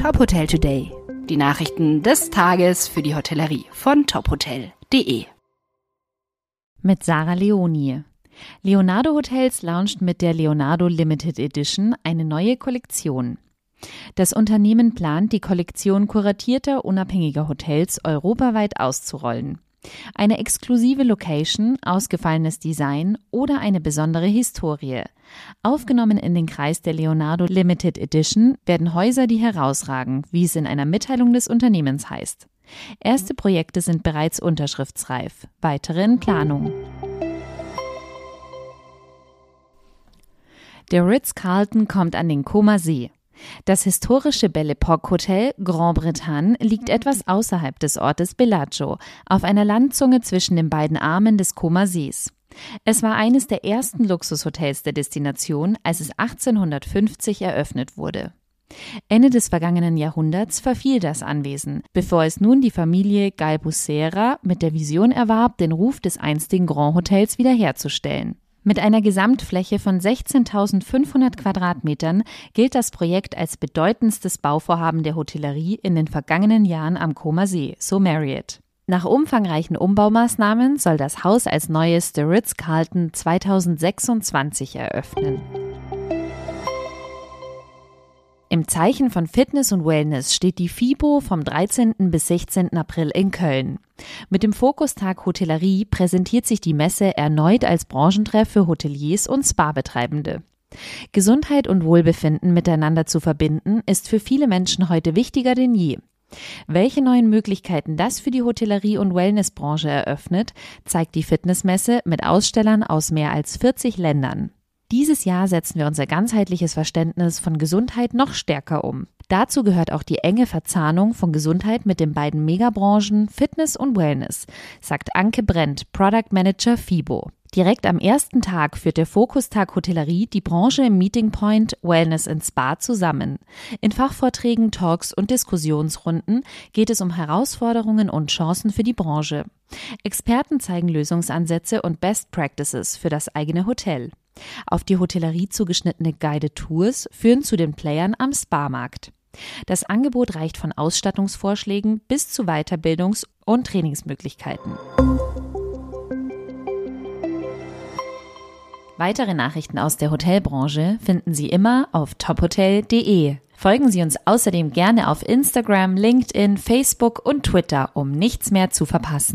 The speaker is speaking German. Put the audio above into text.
Top Hotel Today. Die Nachrichten des Tages für die Hotellerie von tophotel.de. Mit Sarah Leoni. Leonardo Hotels launcht mit der Leonardo Limited Edition eine neue Kollektion. Das Unternehmen plant, die Kollektion kuratierter unabhängiger Hotels europaweit auszurollen. Eine exklusive Location, ausgefallenes Design oder eine besondere Historie. Aufgenommen in den Kreis der Leonardo Limited Edition werden Häuser, die herausragen, wie es in einer Mitteilung des Unternehmens heißt. Erste Projekte sind bereits unterschriftsreif, weitere in Planung. Der Ritz-Carlton kommt an den Koma See. Das historische Belle Epoque Hotel Grand Bretagne liegt etwas außerhalb des Ortes Bellagio, auf einer Landzunge zwischen den beiden Armen des Comer Sees. Es war eines der ersten Luxushotels der Destination, als es 1850 eröffnet wurde. Ende des vergangenen Jahrhunderts verfiel das Anwesen, bevor es nun die Familie Galbusera mit der Vision erwarb, den Ruf des einstigen Grand Hotels wiederherzustellen. Mit einer Gesamtfläche von 16.500 Quadratmetern gilt das Projekt als bedeutendstes Bauvorhaben der Hotellerie in den vergangenen Jahren am Comer See, so Marriott. Nach umfangreichen Umbaumaßnahmen soll das Haus als neues The Ritz-Carlton 2026 eröffnen. Im Zeichen von Fitness und Wellness steht die FIBO vom 13. bis 16. April in Köln. Mit dem Fokustag Hotellerie präsentiert sich die Messe erneut als Branchentreff für Hoteliers und Spa-Betreibende. Gesundheit und Wohlbefinden miteinander zu verbinden, ist für viele Menschen heute wichtiger denn je. Welche neuen Möglichkeiten das für die Hotellerie- und Wellnessbranche eröffnet, zeigt die Fitnessmesse mit Ausstellern aus mehr als 40 Ländern. Dieses Jahr setzen wir unser ganzheitliches Verständnis von Gesundheit noch stärker um. Dazu gehört auch die enge Verzahnung von Gesundheit mit den beiden Megabranchen Fitness und Wellness, sagt Anke Brent, Product Manager FIBO. Direkt am ersten Tag führt der Fokustag Hotellerie die Branche im Meeting Point Wellness and Spa zusammen. In Fachvorträgen, Talks und Diskussionsrunden geht es um Herausforderungen und Chancen für die Branche. Experten zeigen Lösungsansätze und Best Practices für das eigene Hotel. Auf die Hotellerie zugeschnittene Guided Tours führen zu den Playern am Sparmarkt. Das Angebot reicht von Ausstattungsvorschlägen bis zu Weiterbildungs- und Trainingsmöglichkeiten. Weitere Nachrichten aus der Hotelbranche finden Sie immer auf tophotel.de. Folgen Sie uns außerdem gerne auf Instagram, LinkedIn, Facebook und Twitter, um nichts mehr zu verpassen.